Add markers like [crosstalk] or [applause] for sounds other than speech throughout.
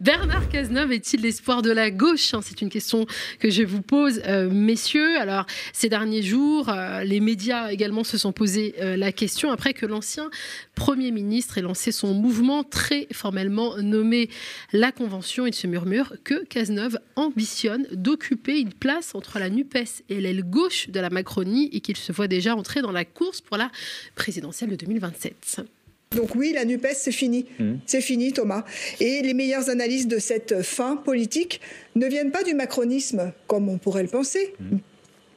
Bernard Cazeneuve est-il l'espoir de la gauche hein, C'est une question que je vous pose, euh, messieurs. Alors, ces derniers jours, euh, les médias également se sont posé euh, la question après que l'ancien Premier ministre ait lancé son mouvement très formellement nommé la Convention. Il se murmure que Cazeneuve ambitionne d'occuper une place entre la NUPES et l'aile gauche de la Macronie et qu'il se voit déjà entrer dans la course pour la présidentielle de 2027. Donc oui, la NUPES, c'est fini. Mmh. C'est fini, Thomas. Et les meilleures analyses de cette fin politique ne viennent pas du macronisme, comme on pourrait le penser, mmh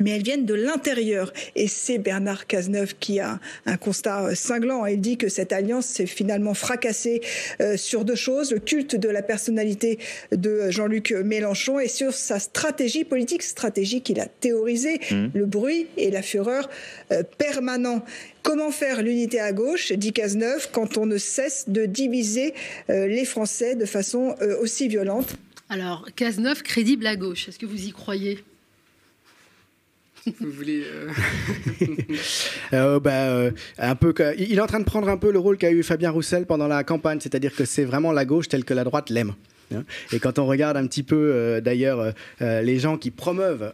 mais elles viennent de l'intérieur. Et c'est Bernard Cazeneuve qui a un constat euh, cinglant. Il dit que cette alliance s'est finalement fracassée euh, sur deux choses, le culte de la personnalité de Jean-Luc Mélenchon et sur sa stratégie politique, stratégie qu'il a théorisée, mmh. le bruit et la fureur euh, permanent. Comment faire l'unité à gauche, dit Cazeneuve, quand on ne cesse de diviser les Français de façon aussi violente? Alors, Cazeneuve crédible à gauche, est-ce que vous y croyez? Vous voulez euh, [laughs] euh, bah, euh, un peu, il est en train de prendre un peu le rôle qu'a eu Fabien Roussel pendant la campagne, c'est-à-dire que c'est vraiment la gauche telle que la droite l'aime. Hein. Et quand on regarde un petit peu, d'ailleurs, les gens qui promeuvent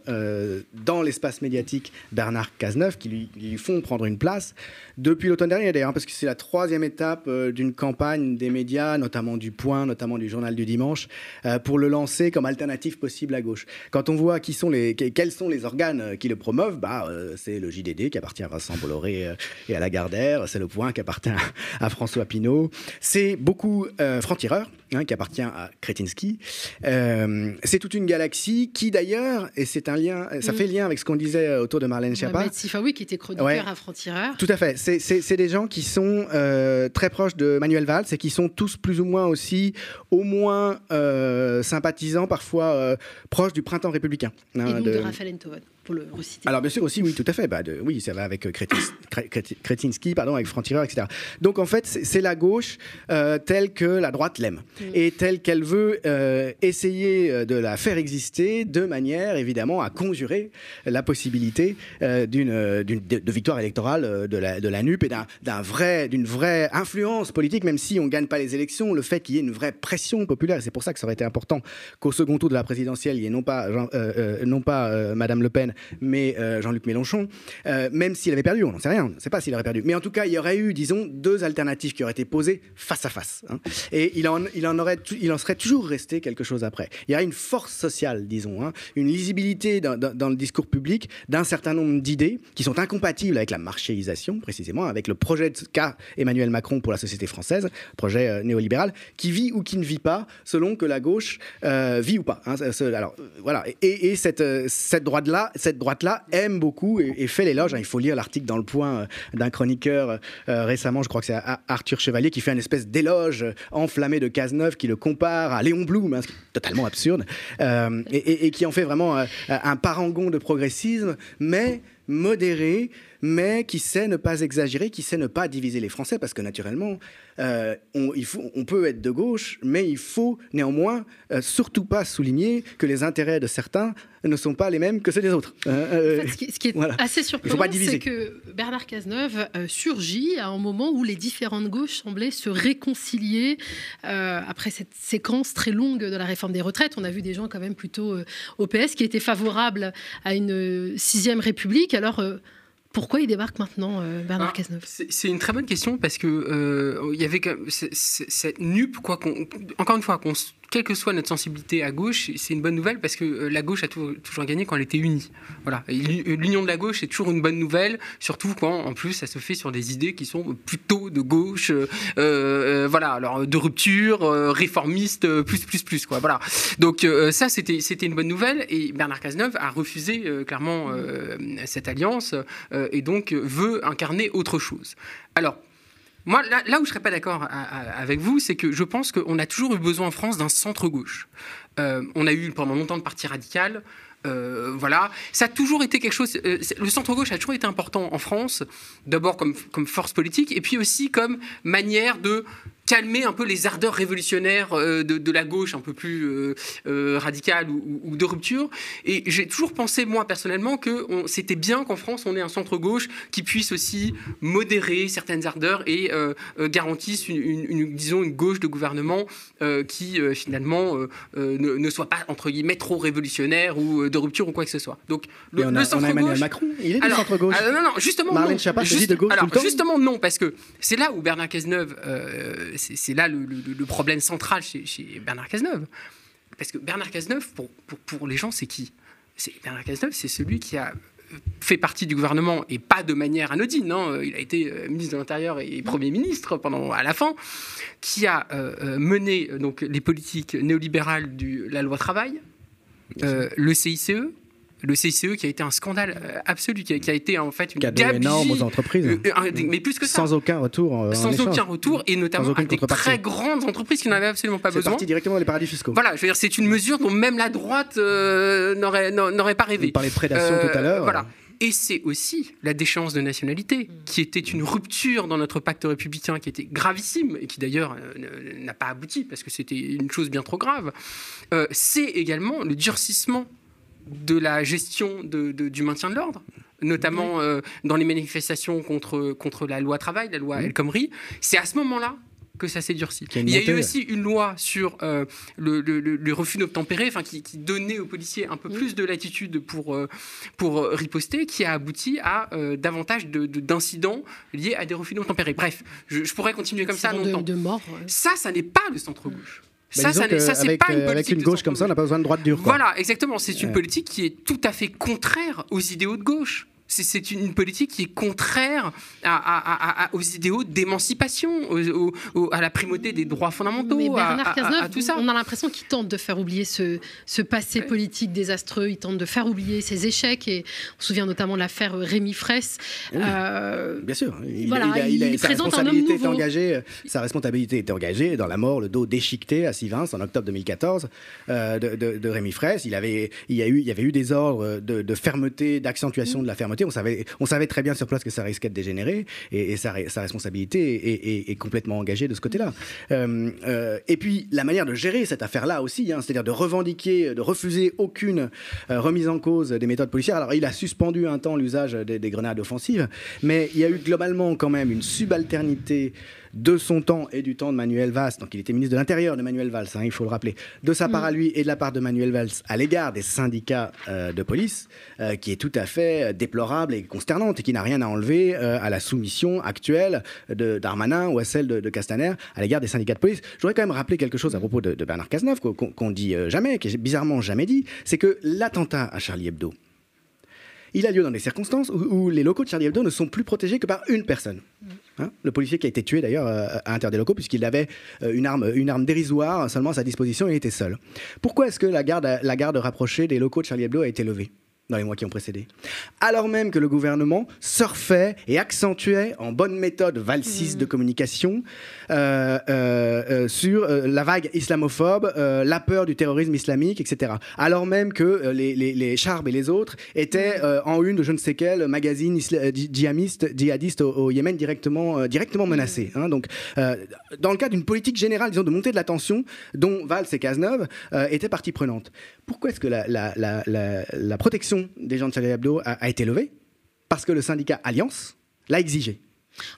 dans l'espace médiatique Bernard Cazeneuve, qui lui, font prendre une place, depuis l'automne dernier d'ailleurs, parce que c'est la troisième étape euh, d'une campagne des médias, notamment du Point, notamment du Journal du Dimanche, euh, pour le lancer comme alternative possible à gauche. Quand on voit qui sont les, quels sont les organes euh, qui le promeuvent, bah, c'est le JDD qui appartient à Vincent Bolloré et à Lagardère, c'est le Point qui appartient à François Pinault, c'est beaucoup Franc-Tireur hein, qui appartient à Kretinsky. c'est toute une galaxie qui d'ailleurs, et c'est un lien, ça mm. fait lien avec ce qu'on disait autour de Marlène Schiappa. oui, qui était chroniqueur à Franc-Tireur. Tout à fait c'est des gens qui sont euh, très proches de Manuel Valls et qui sont tous plus ou moins aussi, au moins euh, sympathisants, parfois euh, proches du printemps républicain. Hein, et donc de, de Raphaël Enthoven. Alors bien sûr aussi, oui, tout à fait. Bah, de, oui, ça va avec euh, Kretinsky, pardon, avec Franc-Tireur, etc. Donc en fait, c'est la gauche euh, telle que la droite l'aime mm. et telle qu'elle veut euh, essayer de la faire exister de manière évidemment à conjurer la possibilité d'une de, de, victoire électorale de la, de la NUP et d'un vrai d'une vraie influence politique, même si on gagne pas les élections, le fait qu'il y ait une vraie pression populaire. C'est pour ça que ça aurait été important qu'au second tour de la présidentielle, il y ait non pas non pas Madame Le Pen, mais euh, Jean-Luc Mélenchon, euh, même s'il avait perdu, on n'en sait rien, on ne sait pas s'il aurait perdu. Mais en tout cas, il y aurait eu, disons, deux alternatives qui auraient été posées face à face. Hein. Et il en, aurait, serait toujours resté quelque chose après. Il y a une force sociale, disons, hein, une lisibilité dans, le discours public d'un certain nombre d'idées qui sont incompatibles avec la marchéisation, précisément, avec le projet qu'a Emmanuel Macron pour la société française, projet euh, néolibéral, qui vit ou qui ne vit pas, selon que la gauche vit ou pas. Hein. alors, voilà. Et, et cette, droite-là, droite-là aime beaucoup et, fait l'éloge. Hein. Il faut lire l'article dans le point euh, d'un chroniqueur euh, récemment, je crois que c'est Arthur Chevalier, qui fait une espèce d'éloge enflammé de Cazeneuve, qui le compare à Léon Blum, hein, totalement absurde, euh, et, et, qui en fait vraiment un parangon de progressisme, mais modéré, mais qui sait ne pas exagérer, qui sait ne pas diviser les Français, parce que naturellement, euh, on, il faut, on peut être de gauche, mais il faut néanmoins euh, surtout pas souligner que les intérêts de certains ne sont pas les mêmes que ceux des autres. Euh, ce, qui, est assez surprenant, c'est que Bernard Cazeneuve surgit à un moment où les différentes gauches semblaient se réconcilier après cette séquence très longue de la réforme des retraites. On a vu des gens quand même plutôt au PS qui étaient favorables à une sixième République. Alors pourquoi il débarque maintenant, euh, Bernard ah, Cazeneuve? C'est une très bonne question parce que euh, il y avait cette nupe, quoi encore une fois, qu'on quelle que soit notre sensibilité à gauche, c'est une bonne nouvelle parce que euh, la gauche a toujours gagné quand elle était unie. Voilà, euh, l'union de la gauche est toujours une bonne nouvelle, surtout quand en plus ça se fait sur des idées qui sont plutôt de gauche, euh, voilà, alors de rupture, réformiste, plus plus plus quoi. Voilà. Donc ça c'était c'était une bonne nouvelle et Bernard Cazeneuve a refusé clairement cette alliance et donc veut incarner autre chose. Alors moi, là, où je ne serais pas d'accord avec vous, c'est que je pense qu'on a toujours eu besoin en France d'un centre-gauche. Euh, on a eu pendant longtemps de parti radical. Euh, voilà, ça a toujours été quelque chose. Euh, le centre-gauche a toujours été important en France, d'abord comme force politique, et puis aussi comme manière de calmer un peu les ardeurs révolutionnaires de, de, la gauche un peu plus radicale ou, ou, de rupture. Et j'ai toujours pensé, moi personnellement, que c'était bien qu'en France, on ait un centre-gauche qui puisse aussi modérer certaines ardeurs et garantisse une, une, disons, une gauche de gouvernement qui, finalement, ne, ne, soit pas, entre guillemets, trop révolutionnaire ou de rupture ou quoi que ce soit. Donc, le, on a, centre Emmanuel Macron, il est du centre-gauche. non, non, justement, non. de gauche alors, justement, non, parce que c'est là où Bernard Cazeneuve, euh, c'est là le, problème central chez, Bernard Cazeneuve. Parce que Bernard Cazeneuve, pour, pour, pour les gens, c'est qui? Bernard Cazeneuve, c'est celui qui a fait partie du gouvernement et pas de manière anodine. Non il a été euh, ministre de l'Intérieur et Premier ministre pendant à la fin, qui a euh, mené donc les politiques néolibérales de la loi travail, le CICE, le CICE qui a été un scandale euh, absolu, qui a, été en fait une Cadeau énorme aux entreprises. Euh, euh, mais plus que ça. Sans aucun retour. Sans aucun retour, et notamment avec des très grandes entreprises qui n'en avaient absolument pas besoin. C'est parti directement dans les paradis fiscaux. Voilà, je veux dire, c'est une mesure dont même la droite n'aurait pas rêvé. On parlait de prédation tout à l'heure. Voilà. Et c'est aussi la déchéance de nationalité, qui était une rupture dans notre pacte républicain, qui était gravissime, et qui d'ailleurs n'a pas abouti, parce que c'était une chose bien trop grave. c'est également le durcissement de la gestion du maintien de l'ordre notamment euh, dans les manifestations contre, contre la loi travail, la loi El Khomri. C'est à ce moment-là que ça s'est durci. Il y a eu aussi une loi sur euh, le, refus d'obtempérer, enfin qui, donnait aux policiers un peu plus de latitude pour, euh, pour riposter, qui a abouti à davantage d'incidents liés à des refus d'obtempérer. Bref, je, pourrais continuer comme ça longtemps. De, mort, Ça, ça n'est pas le centre-gauche. Bah, ça, ça, c'est pas une politique. Avec une gauche comme ça, on n'a pas besoin de droite dure. Voilà, exactement. C'est une politique qui est tout à fait contraire aux idéaux de gauche c'est une politique qui est contraire aux idéaux d'émancipation, à la primauté des droits fondamentaux, Mais Bernard à, tout ça. On a l'impression qu'il tente de faire oublier ce, passé politique désastreux, il tente de faire oublier ses échecs, et on se souvient notamment de l'affaire Rémi Fraisse. Euh, Bien sûr, il, il, sa responsabilité est engagée, sa responsabilité était engagée dans la mort, le dos déchiqueté à Sivins en octobre 2014 euh, de, Rémi Fraisse. Il, avait, il, y a eu, il y avait eu des ordres de, de fermeté, d'accentuation de la fermeté on savait, très bien sur place que ça risquait de dégénérer et, sa, responsabilité est, complètement engagée de ce côté-là. Euh, euh, et puis, la manière de gérer cette affaire-là aussi, hein, c'est-à-dire de revendiquer, de refuser aucune euh, remise en cause des méthodes policières. Alors, il a suspendu un temps l'usage des, grenades offensives, mais il y a eu globalement quand même une subalternité de son temps et du temps de Manuel Valls, donc il était ministre de l'Intérieur de Manuel Valls, hein, il faut le rappeler, de sa part à mm. lui et de la part de Manuel Valls à l'égard des syndicats euh, de police, euh, qui est tout à fait déplorable et consternante et qui n'a rien à enlever euh, à la soumission actuelle de Darmanin ou à celle de, Castaner à l'égard des syndicats de police. Je voudrais quand même rappeler quelque chose à propos de, Bernard Cazeneuve qu'on dit jamais, qui est bizarrement jamais dit, c'est que l'attentat à Charlie Hebdo, il a lieu dans des circonstances où, les locaux de Charlie Hebdo ne sont plus protégés que par une personne. Hein le policier qui a été tué d'ailleurs euh, à l'intérieur des locaux puisqu'il avait euh, une arme, une arme dérisoire seulement à sa disposition et il était seul. Pourquoi est-ce que la garde, la garde rapprochée des locaux de Charlie Hebdo a été levée? Dans les mois qui ont précédé. Alors même que le gouvernement surfait et accentuait en bonne méthode valsiste mmh. de communication euh, euh, euh, sur la vague islamophobe, la peur du terrorisme islamique, etc. Alors même que les, les, Charbes et les autres étaient mmh. en une de je ne sais quel magazine djihadiste, djihadiste au, Yémen directement, directement mmh. menacé. Hein. Donc, dans le cadre d'une politique générale, disons, de montée de la tension, dont Valls et Cazeneuve étaient partie prenante. Pourquoi est-ce que la, la, la, la protection des gens de Charlie Hebdo a, été levée parce que le syndicat Alliance l'a exigé.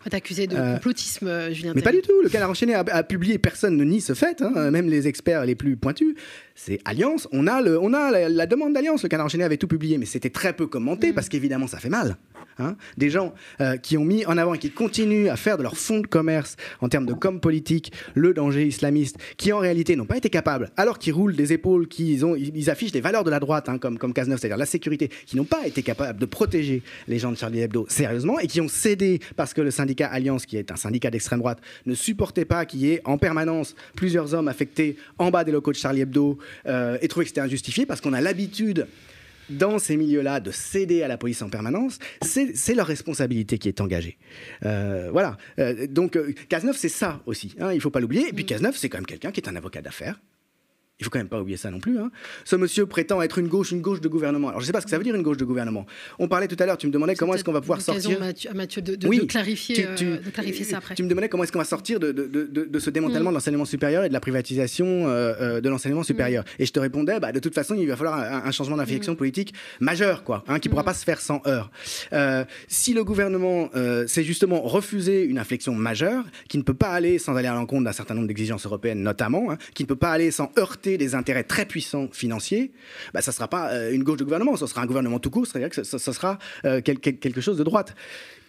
On va t'accuser de euh, complotisme, euh, Julien. Mais pas du tout. Le canard enchaîné a, publié, personne ne nie ce fait, hein. même les experts les plus pointus. C'est Alliance. On a, le, on a la, demande d'Alliance. Le canard enchaîné avait tout publié, mais c'était très peu commenté mm. parce qu'évidemment, ça fait mal. Hein. des gens euh, qui ont mis en avant et qui continuent à faire de leur fonds de commerce en termes de com politique le danger islamiste, qui en réalité n'ont pas été capables, alors qu'ils roulent des épaules, qu'ils ont, ils affichent les valeurs de la droite, hein, comme, comme Cazeneuve, c'est-à-dire la sécurité, qui n'ont pas été capables de protéger les gens de Charlie Hebdo sérieusement et qui ont cédé parce que le syndicat Alliance, qui est un syndicat d'extrême droite, ne supportait pas qu'il y ait en permanence plusieurs hommes affectés en bas des locaux de Charlie Hebdo euh, et trouvait que c'était injustifié parce qu'on a l'habitude dans ces milieux-là de céder à la police en permanence, c'est leur responsabilité qui est engagée. Euh, voilà. Euh, donc, euh, Cazeneuve, c'est ça aussi. Hein, il ne faut pas l'oublier. Et puis, mm. Cazeneuve, c'est quand même quelqu'un qui est un avocat d'affaires il faut quand même pas oublier ça non plus. Hein. Ce monsieur prétend être une gauche, une gauche de gouvernement. Alors je sais pas ce que ça veut dire une gauche de gouvernement. On parlait tout à l'heure, tu me demandais comment est-ce qu'on va pouvoir sortir. Mathieu, Mathieu de, de, clarifier, euh, de, clarifier, ça après. Tu me demandais comment est-ce qu'on va sortir de, ce démantèlement mm. de l'enseignement supérieur et de la privatisation euh, euh, de l'enseignement supérieur. Mm. Et je te répondais, bah, de toute façon, il va falloir un, changement d'inflexion mm. politique majeur, quoi, hein, qui ne pourra pas se faire sans heurts. si le gouvernement s'est justement refusé une inflexion majeure, qui ne peut pas aller sans aller à l'encontre d'un certain nombre d'exigences européennes notamment, hein, qui ne peut pas aller sans heurter des intérêts très puissants financiers, bah, ça ne sera pas euh, une gauche de gouvernement, ce sera un gouvernement tout court, c'est-à-dire que ce, sera euh, quelque chose de droite.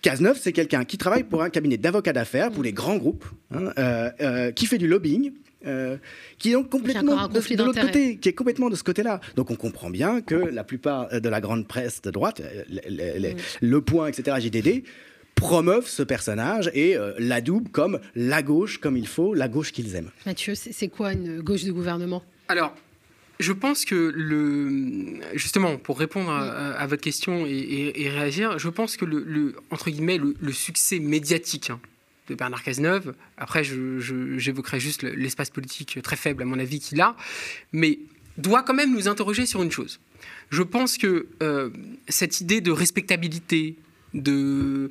Cazeneuve, c'est quelqu'un qui travaille pour un cabinet d'avocats d'affaires, pour les grands groupes, hein, euh, qui fait du lobbying, qui est donc complètement de, de l'autre côté, qui est complètement de ce côté-là. Donc on comprend bien que la plupart de la grande presse de droite, mm. Le Point, etc., JDD, promeuvent ce personnage et euh, l'adoubent comme la gauche, comme il faut, la gauche qu'ils aiment. Mathieu, c'est quoi une gauche de gouvernement? Alors, je pense que le, justement, pour répondre à, votre question et, réagir, je pense que le, entre guillemets, le, succès médiatique hein, de Bernard Cazeneuve, après j'évoquerai juste l'espace politique très faible à mon avis qu'il a, mais doit quand même nous interroger sur une chose. Je pense que euh, cette idée de respectabilité, de,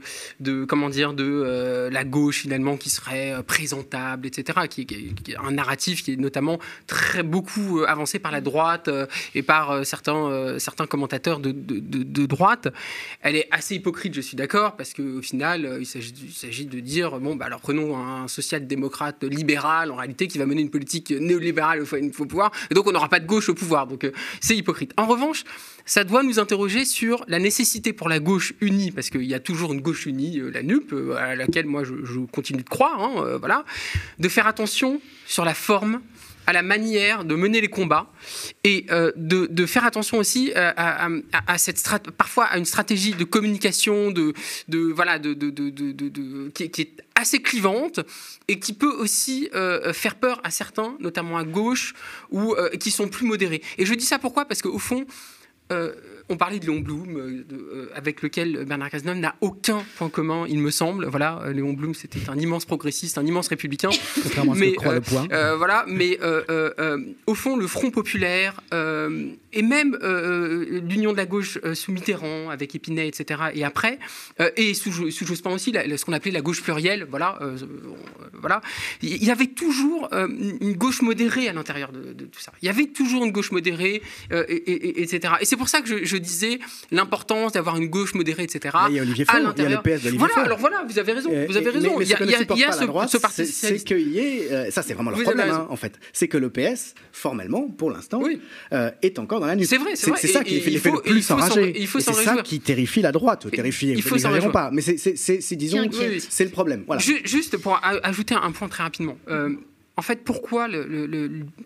comment dire de euh, la gauche finalement qui serait euh, présentable etc qui, est un narratif qui est notamment très beaucoup euh, avancé par la droite et par certains certains commentateurs de, droite. Elle est assez hypocrite je suis d'accord parce qu'au final il s'agit de dire bon bah alors prenons un social-démocrate libéral en réalité qui va mener une politique néolibérale fois au pouvoir et donc on n'aura pas de gauche au pouvoir. Donc c'est hypocrite. En revanche ça doit nous interroger sur la nécessité pour la gauche unie, parce qu'il y a toujours une gauche unie, euh, la NUP, euh, à laquelle moi je, continue de croire, hein, euh, voilà, de faire attention sur la forme à la manière de mener les combats et de, faire attention aussi à, cette parfois à une stratégie de communication de, voilà de, qui, qui, est assez clivante et qui peut aussi faire peur à certains, notamment à gauche ou qui sont plus modérés. Et je dis ça pourquoi? Parce qu'au fond, Uh. On parlait de Léon Blum, euh, euh, avec lequel Bernard Cazeneuve n'a aucun point commun, il me semble. Voilà, Léon Blum, c'était un immense progressiste, un immense républicain. mais, le voilà, mais au fond, le Front populaire et même l'Union de la gauche sous Mitterrand, avec Épinay, etc. Et après, et sous, sous Jospin aussi, ce qu'on appelait la gauche plurielle. Voilà, voilà. Il y avait toujours une gauche modérée à l'intérieur de, tout ça. Il y avait toujours une gauche modérée, et, etc. Et c'est pour ça que je, disais l'importance d'avoir une gauche modérée, etc. il y a Olivier Faure, il y a le PS d'Olivier Voilà, alors voilà, vous avez raison. Vous avez raison. il y a, il y a, ce, parti C'est qu'il ait, euh, ça c'est vraiment le problème, hein, en fait. C'est que le PS, formellement, pour l'instant, euh, est encore dans la nuit. C'est vrai, c'est ça qui fait, le plus enrager. C'est ça qui terrifie la droite, terrifie. Il faut s'en pas. Mais c'est, disons, c'est le problème. Juste pour ajouter un point très rapidement. En fait, pourquoi,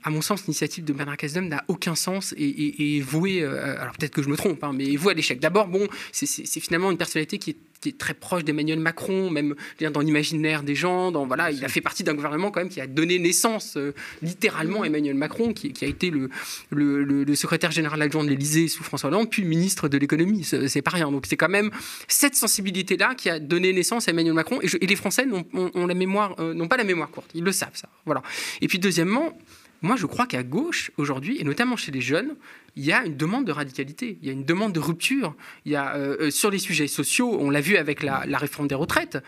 à mon sens, l'initiative de Bernard Cazeneuve n'a aucun sens et, est vouée, euh, alors peut-être que je me trompe, hein, mais vouée à l'échec. D'abord, bon, c'est finalement une personnalité qui est très proche d'Emmanuel Macron, même dans l'imaginaire des gens. Dans, voilà, il a fait partie d'un gouvernement quand même qui a donné naissance euh, littéralement à Emmanuel Macron, qui, a été le, secrétaire général adjoint de l'Élysée sous François Hollande, puis ministre de l'économie. C'est pas rien. Donc c'est quand même cette sensibilité-là qui a donné naissance à Emmanuel Macron. Et, les Français n'ont la mémoire, euh, pas la mémoire courte. Ils le savent ça. Voilà. Et puis deuxièmement, moi je crois qu'à gauche aujourd'hui, et notamment chez les jeunes, il y a une demande de radicalité, il y a une demande de rupture. Il y a, euh, euh, sur les sujets sociaux, on l'a vu avec la, réforme des retraites,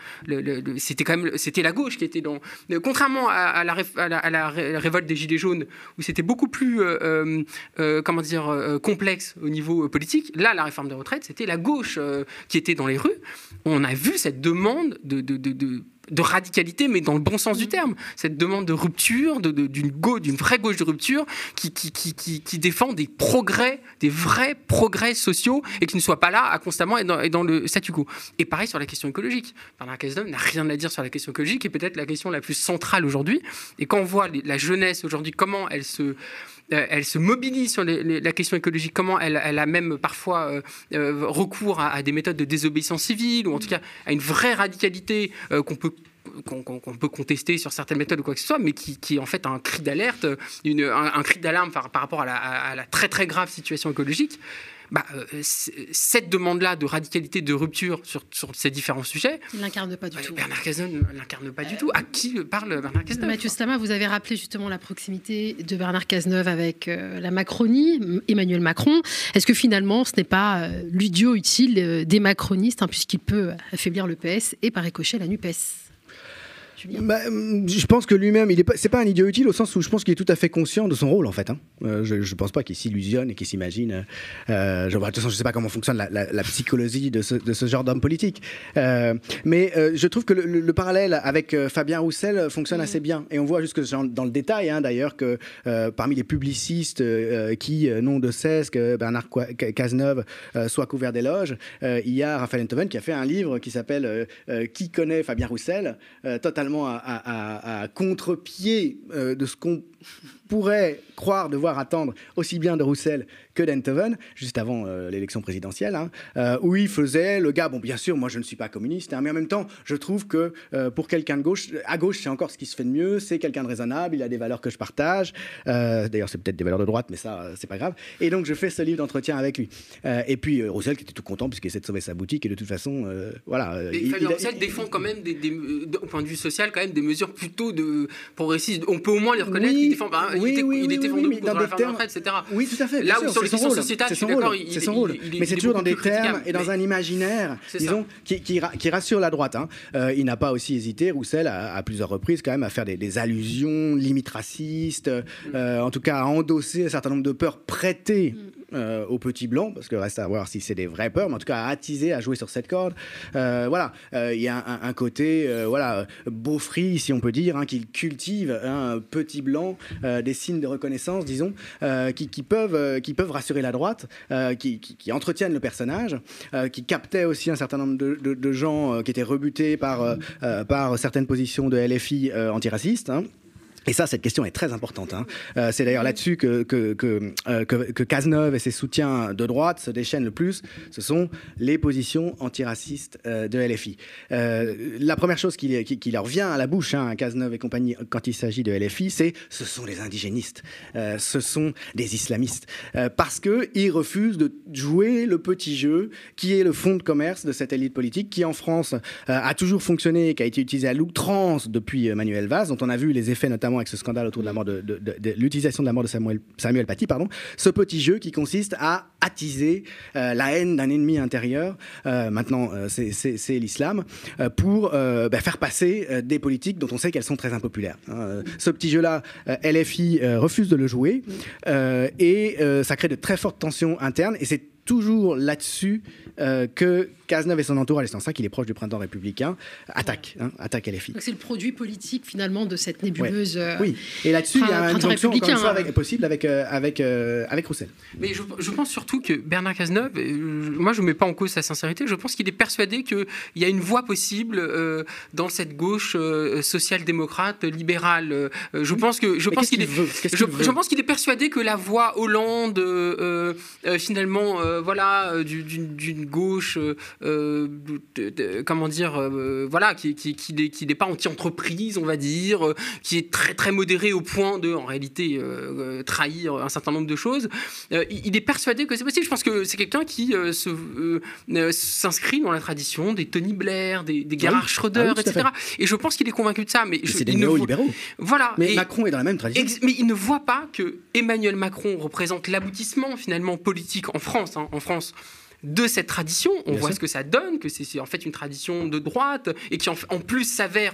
c'était quand même c'était la gauche qui était dans. Contrairement à, la, révolte des Gilets jaunes, où c'était beaucoup plus euh, comment dire, complexe au niveau politique, là, la réforme des retraites, c'était la gauche qui était dans les rues. On a vu cette demande de, de, de de radicalité, mais dans le bon sens du terme. Cette demande de rupture, d'une de, d'une vraie gauche de rupture, qui, qui, qui, qui, défend des progrès, des vrais progrès sociaux, et qui ne soit pas là à constamment être dans, dans le statu quo. Et pareil sur la question écologique. Bernard Cazeneuve n'a rien à dire sur la question écologique, et peut-être la question la plus centrale aujourd'hui. Et quand on voit la jeunesse aujourd'hui, comment elle se euh, elle se mobilise sur la question écologique, comment elle, a même parfois euh, euh, recours à, des méthodes de désobéissance civile, ou en tout cas à une vraie radicalité qu'on peut qu'on peut contester sur certaines méthodes ou quoi que ce soit, mais qui, qui est en fait un cri d'alerte, un, un, cri d'alarme par, par, rapport à la, à la, très très grave situation écologique. Bah, euh, cette demande-là de radicalité, de rupture sur, sur ces différents sujets, il l'incarne pas du tout. Bernard Cazeneuve l'incarne pas du tout. À qui parle Bernard Cazeneuve Mathieu Stama, vous avez rappelé justement la proximité de Bernard Cazeneuve avec euh, la Macronie, Emmanuel Macron. Est-ce que finalement, ce n'est pas euh, l'idiot utile des macronistes, hein, puisqu'il peut affaiblir le PS et par ricochet la NUPES bah, je pense que lui-même, il est pas, c'est pas un idiot utile au sens où je pense qu'il est tout à fait conscient de son rôle en fait. Hein. Euh, je, ne pense pas qu'il s'illusionne et qu'il s'imagine. Euh, je, de toute façon, je sais pas comment fonctionne la, psychologie de ce, de ce genre d'homme politique. Euh, mais je trouve que le, parallèle avec Fabien Roussel fonctionne assez bien. Et on voit jusque dans le détail hein, d'ailleurs que parmi les publicistes qui n'ont de cesse que Bernard Cazeneuve soit couvert d'éloges, il y a Raphaël Enthoven qui a fait un livre qui s'appelle Qui connaît Fabien Roussel, totalement à, contre-pied euh, de ce qu'on pourrait croire devoir attendre aussi bien de Roussel que d'Enthoven, juste avant euh, l'élection présidentielle, hein, euh, où il faisait le gars, bon bien sûr, moi je ne suis pas communiste, hein, mais en même temps, je trouve que euh, pour quelqu'un de gauche, à gauche c'est encore ce qui se fait de mieux, c'est quelqu'un de raisonnable, il a des valeurs que je partage, d'ailleurs c'est peut-être des valeurs de droite, mais ça c'est pas grave, et donc je fais ce livre d'entretien avec lui. et puis Roussel qui était tout content puisqu'il essaie de sauver sa boutique, et de toute façon, voilà. il, Roussel défend quand même, des, au point de vue social, quand même des mesures plutôt de progressistes, on peut au moins les reconnaître, il défend, bah, il était, il était oui, contre la termes... etc. Oui, tout à fait. Là où sur c'est son rôle. C'est son rôle. Mais c'est toujours dans des termes et dans un imaginaire, disons, qui rassure la droite. Hein. Euh, il n'a pas aussi hésité, Roussel, à plusieurs reprises, quand même, à faire des allusions limites racistes, euh, en tout cas à endosser un certain nombre de peurs prêtées mm. Euh, aux petits blancs, parce que reste à voir si c'est des vraies peurs, mais en tout cas à attiser, à jouer sur cette corde. voilà, il y a un, côté, voilà, beaufry, si on peut dire, hein, qu'il cultive un petit blanc, des signes de reconnaissance, disons, euh, qui, peuvent, euh, qui peuvent rassurer la droite, euh, qui, entretiennent le personnage, qui captaient aussi un certain nombre de, gens qui étaient rebutés par, par certaines positions de LFI antiracistes. Hein. Et ça, cette question est très importante. Hein. Euh, c'est d'ailleurs là-dessus que, que, que, euh, que, Cazeneuve et ses soutiens de droite se déchaînent le plus. Ce sont les positions antiracistes euh, de LFI. la première chose qui, leur vient à la bouche, hein, Cazeneuve et compagnie, quand il s'agit de LFI, c'est ce sont les indigénistes, ce sont des islamistes. parce qu'ils refusent de jouer le petit jeu qui est le fond de commerce de cette élite politique qui, en France, a toujours fonctionné et qui a été utilisé à l'outrance depuis Manuel Valls, dont on a vu les effets notamment avec ce scandale autour de l'utilisation de la mort de Samuel, Samuel Paty, pardon, ce petit jeu qui consiste à attiser euh, la haine d'un ennemi intérieur, euh, maintenant euh, c'est l'islam, pour bah, faire passer des politiques dont on sait qu'elles sont très impopulaires. Hein. Ce petit jeu-là, LFI refuse de le jouer et ça crée de très fortes tensions internes et c'est toujours là-dessus que Cazeneuve et son entourage, c'est en ça qu'il est proche du printemps républicain, attaque, hein, attaque LFI. C'est le produit politique finalement de cette nébuleuse. Euh, oui, et là-dessus, il y a une jonction avec, possible avec, euh, avec, euh, avec Roussel. Mais je, je, pense surtout que Bernard Cazeneuve, moi je ne mets pas en cause sa sincérité, je pense qu'il est persuadé qu'il y a une voie possible dans cette gauche social-démocrate, libérale. je pense que je pense qu'il est, je, je, pense qu'il est persuadé que la voie Hollande, finalement, voilà, d'une gauche euh, comment dire, euh, voilà, qui, qui, qui n'est pas anti-entreprise, on va dire, euh, qui est très très modéré au point de, en réalité, trahir un certain nombre de choses. il est persuadé que c'est possible. Je pense que c'est quelqu'un qui s'inscrit dans la tradition des Tony Blair, des, des Gerhard ah Schröder, etc. Et je pense qu'il est convaincu de ça. Mais c'est des néolibéraux. Voilà. Mais Macron est dans la même tradition. mais il ne voit pas que Emmanuel Macron représente l'aboutissement finalement politique en France. Hein, en France de cette tradition. On voit ce que ça donne, que c'est en fait une tradition de droite et qui en, en plus s'avère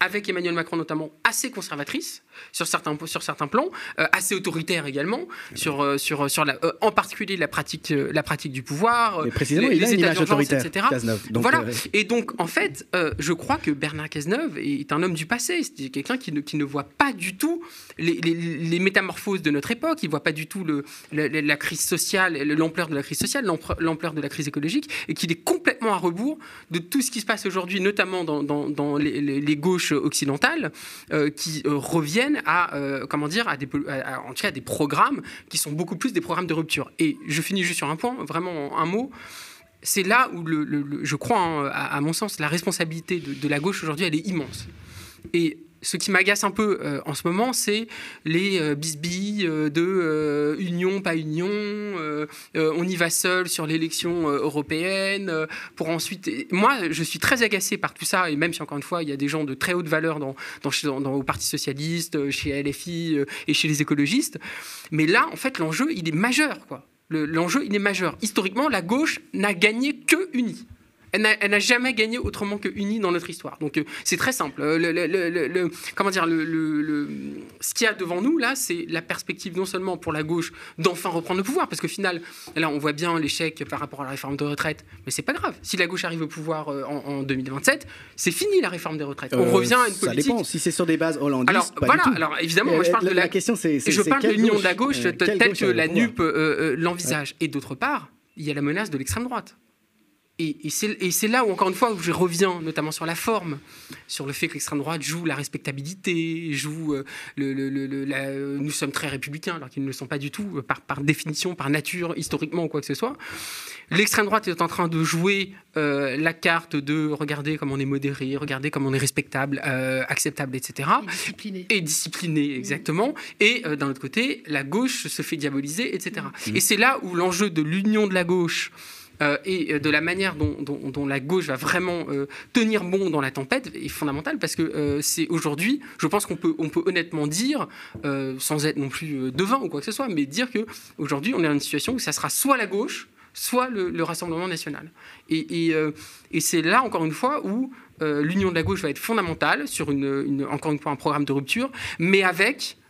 avec Emmanuel Macron notamment, assez conservatrice sur certains, sur certains plans, euh, assez autoritaire également, sur, euh, sur, sur la, euh, en particulier la pratique, la pratique du pouvoir, précisément, les, il a une image autoritaire, etc. voilà. Et donc, en fait, je crois que Bernard Cazeneuve est un homme du passé. C'est quelqu'un qui ne, qui ne voit pas du tout les, les, métamorphoses de notre époque, il ne voit pas du tout le, la, crise sociale, l'ampleur de la crise sociale, l'ampleur de la crise écologique, et qu'il est complètement à rebours de tout ce qui se passe aujourd'hui, notamment dans, dans, dans les, les, gauches occidentales, qui reviennent à, euh, comment dire, à des, en tout cas, des programmes qui sont beaucoup plus des programmes de rupture. Et je finis juste sur un point, vraiment un mot c'est là où je crois, hein, à, mon sens, la responsabilité de, de la gauche aujourd'hui, elle est immense. Et ce qui m'agace un peu euh, en ce moment, c'est les euh, bisbilles euh, de union, pas union, on y va seul sur l'élection européenne, pour ensuite... Moi, je suis très agacé par tout ça, et même si, encore une fois, il y a des gens de très haute valeur dans, au Parti Socialiste, chez LFI et chez les écologistes, mais là, en fait, l'enjeu, il est majeur, quoi. L'enjeu, il est majeur. Historiquement, la gauche n'a gagné que unie. Elle n'a jamais gagné autrement que unie dans notre histoire. Donc euh, c'est très simple. Euh, le, comment dire, ce qu'il y a devant nous là, c'est la perspective non seulement pour la gauche d'enfin reprendre le pouvoir, parce qu'au final, là on voit bien l'échec par rapport à la réforme de retraite, mais c'est pas grave. Si la gauche arrive au pouvoir euh, en, 2027, c'est fini la réforme des retraites. On revient à une politique. Ça dépend. Si c'est sur des bases hollandaises. Alors voilà. Alors évidemment, moi je parle de la, question, c'est je parle de l'union de la gauche telle que la NUP l'envisage. Et d'autre part, il y a la menace de l'extrême droite. Et, et c'est là où, encore une fois, où je reviens notamment sur la forme, sur le fait que l'extrême droite joue la respectabilité, joue euh, le, nous sommes très républicains, alors qu'ils ne le sont pas du tout, euh, par, par, définition, par nature, historiquement ou quoi que ce soit. L'extrême droite est en train de jouer euh, la carte de regarder comme on est modéré, regarder comme on est respectable, acceptable, etc. Et discipliné. Et discipliné, exactement. Et d'un autre côté, la gauche se fait diaboliser, etc. Mmh. Et c'est là où l'enjeu de l'union de la gauche, euh, et euh, de la manière dont, la gauche va vraiment euh, tenir bon dans la tempête est fondamentale parce que c'est aujourd'hui, je pense qu'on peut, on peut honnêtement dire, sans être non plus devant ou quoi que ce soit, mais dire que aujourd'hui on est dans une situation où ça sera soit la gauche, soit le, Rassemblement national. Et, c'est là, encore une fois, où l'union de la gauche va être fondamentale sur, encore une fois, un programme de rupture, mais avec euh,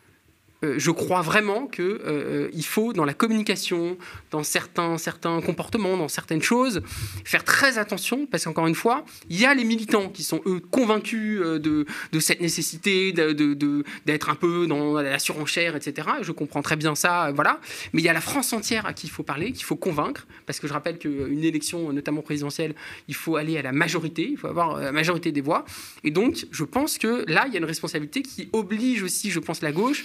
je crois vraiment qu'il euh, euh, il faut, dans la communication, dans certains, certains comportements, dans certaines choses, faire très attention, parce qu'encore une fois, il y a les militants qui sont, eux, convaincus de, de cette nécessité d'être un peu dans la surenchère, etc. Je comprends très bien ça, voilà. Mais il y a la France entière à qui il faut parler, qu'il faut convaincre, parce que je rappelle qu'une élection, notamment présidentielle, il faut aller à la majorité, il faut avoir la majorité des voix. Et donc, je pense que là, il y a une responsabilité qui oblige aussi, je pense, la gauche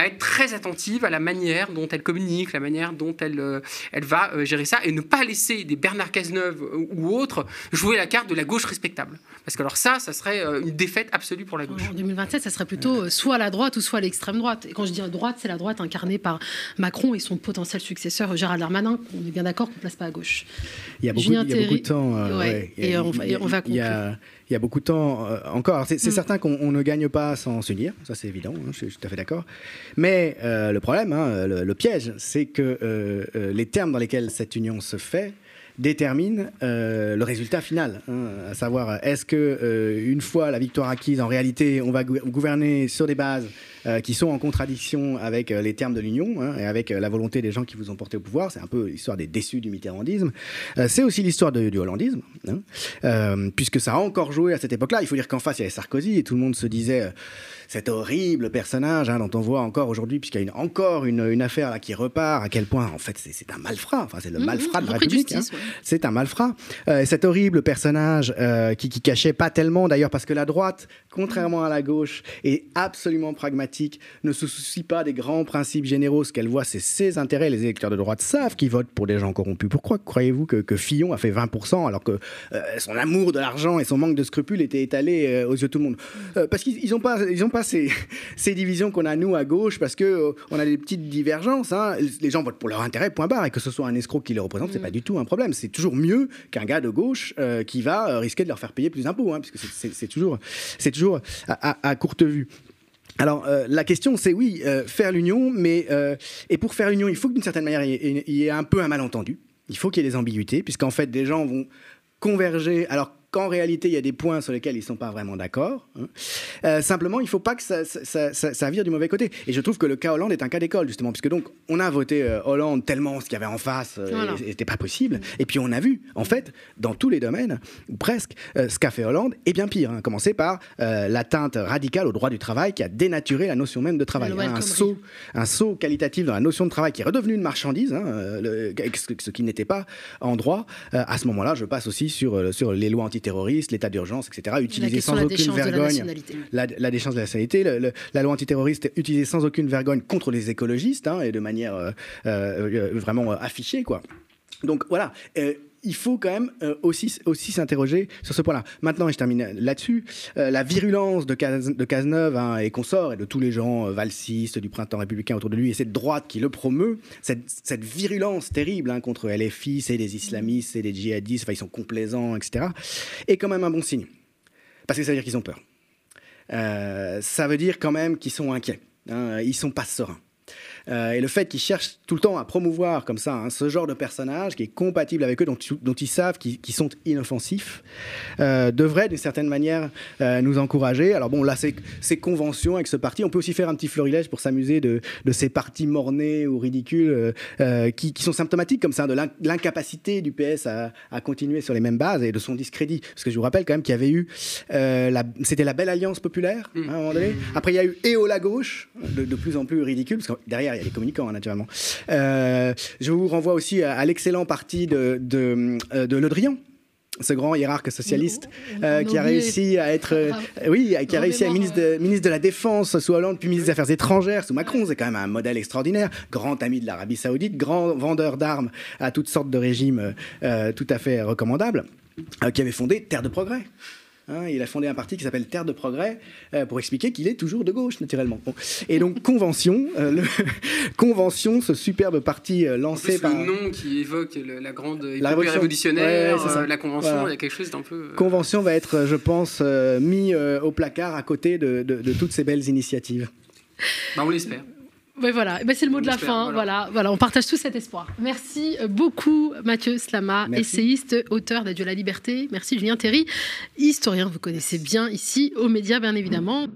à être très attentive à la manière dont elle communique, la manière dont elle, euh, elle va euh, gérer ça, et ne pas laisser des Bernard Cazeneuve euh, ou autres jouer la carte de la gauche respectable. Parce que alors ça, ça serait une défaite absolue pour la gauche. En 2027, ça serait plutôt soit la droite ou soit l'extrême droite. Et quand je dis droite, c'est la droite incarnée par Macron et son potentiel successeur Gérald Darmanin. On est bien d'accord qu'on ne place pas à gauche. Il y a beaucoup, il y a beaucoup de temps. et, on, va conclure il y a beaucoup de temps euh, encore. C'est mm. certain qu'on ne gagne pas sans s'unir, ça c'est évident, hein, je, suis tout à fait d'accord. Mais euh, le problème, hein, le, piège, c'est que euh, les termes dans lesquels cette union se fait déterminent le résultat final, hein, à savoir est-ce que une fois la victoire acquise, en réalité, on va gouverner sur des bases euh, qui sont en contradiction avec euh, les termes de l'Union hein, et avec euh, la volonté des gens qui vous ont porté au pouvoir. C'est un peu l'histoire des déçus du mitterrandisme. c'est aussi l'histoire du hollandisme, hein, puisque ça a encore joué à cette époque-là. Il faut dire qu'en face, il y avait Sarkozy et tout le monde se disait cet horrible personnage hein, dont on voit encore aujourd'hui, puisqu'il y a encore une, affaire là qui repart, à quel point en fait c'est un malfrat, enfin c'est le mmh, malfrat de la République. C'est un malfrat. cet horrible personnage qui, qui cachait pas tellement d'ailleurs parce que la droite, contrairement à la gauche, est absolument pragmatique ne se soucie pas des grands principes généraux. Ce qu'elle voit, c'est ses intérêts. Les électeurs de droite savent qu'ils votent pour des gens corrompus. Pourquoi croyez-vous que, Fillon a fait 20% alors que euh, son amour de l'argent et son manque de scrupules étaient étalés euh, aux yeux de tout le monde? Euh, Parce qu'ils n'ont pas, ils ont pas [laughs] ces, divisions qu'on a nous à gauche, parce que on a des petites divergences. Hein. Les gens votent pour leur intérêt, point barre. Et que ce soit un escroc qui les représente, c'est pas du tout un problème. C'est toujours mieux qu'un gars de gauche qui va risquer de leur faire payer plus d'impôts, hein, puisque c'est toujours, c'est toujours à courte vue. Alors euh, la question c'est oui, euh, faire l'union, mais euh, et pour faire l'union, il faut que d'une certaine manière il y, ait un peu un malentendu. Il faut qu'il y ait des ambiguïtés, puisqu'en fait des gens vont converger. Alors qu'en réalité, il y a des points sur lesquels ils ne sont pas vraiment d'accord. Hein. Euh, simplement, il ne faut pas que ça, ça, vire du mauvais côté. Et je trouve que le cas Hollande est un cas d'école, justement, puisque donc, on a voté euh, Hollande tellement ce qu'il y avait en face n'était euh, pas possible. Et puis, on a vu, en fait, dans tous les domaines, presque, ce qu'a fait Hollande est bien pire. Hein. Commencer par l'atteinte radicale au droit du travail qui a dénaturé la notion même de travail. Hein. un, saut, un saut qualitatif dans la notion de travail qui est redevenu une marchandise, ce, qui n'était pas en droit. à ce moment-là, je passe aussi sur, sur les lois anti terroriste, l'état d'urgence, etc., utilisé sans aucune vergogne. La, la, déchéance de la nationalité, la loi antiterroriste utilisée sans aucune vergogne contre les écologistes hein, et de manière euh, euh, vraiment euh, affichée, quoi. Donc voilà, il faut quand même euh, aussi, s'interroger sur ce point-là. Maintenant, et je termine là-dessus, euh, la virulence de, de Cazeneuve hein, et consorts, et de tous les gens euh, valsistes du printemps républicain autour de lui, et cette droite qui le promeut, cette, virulence terrible hein, contre LFI, c'est des islamistes, c'est des djihadistes, ils sont complaisants, etc., est quand même un bon signe. Parce que ça veut dire qu'ils ont peur. ça veut dire quand même qu'ils sont inquiets. Hein, ils sont pas sereins. Euh, et le fait qu'ils cherchent tout le temps à promouvoir comme ça hein, ce genre de personnage qui est compatible avec eux, dont, dont ils savent qu'ils sont inoffensifs, euh, devrait d'une certaine manière euh, nous encourager. Alors bon, là, ces conventions avec ce parti, on peut aussi faire un petit florilège pour s'amuser de, de, ces partis mornés ou ridicules qui, qui, sont symptomatiques comme ça de l'incapacité du PS à, à, continuer sur les mêmes bases et de son discrédit. Parce que je vous rappelle quand même qu'il y avait eu, c'était la belle alliance populaire hein, à un moment donné. Après, il y a eu EO la gauche, de, de plus en plus ridicule, parce que derrière, il y a les communicants, hein, naturellement. Euh, je vous renvoie aussi à, l'excellent parti de, de, euh, de Le Drian, ce grand hiérarque socialiste euh, qui a réussi à être, oui, qui a réussi à être ministre de, ministre de la Défense sous Hollande, puis ministre des Affaires étrangères sous Macron. C'est quand même un modèle extraordinaire. Grand ami de l'Arabie Saoudite, grand vendeur d'armes à toutes sortes de régimes tout à fait recommandables, qui avait fondé Terre de Progrès. Hein, il a fondé un parti qui s'appelle Terre de Progrès euh, pour expliquer qu'il est toujours de gauche, naturellement. Et donc, [laughs] Convention, euh, le [laughs] Convention, ce superbe parti euh, lancé par. Le nom qui évoque la grande la révolutionnaire, la Convention, il y a quelque chose d'un peu. Convention va être, je pense, mis au placard à côté de, toutes ces belles initiatives. Bah, on l'espère. Oui, voilà, ben, c'est le mot de la fin. Voilà. voilà. on partage tout cet espoir. Merci euh, beaucoup, Mathieu Slama, essayiste, auteur d'Adieu la liberté. Merci, Julien Théry, historien, vous connaissez bien ici, aux médias, bien évidemment.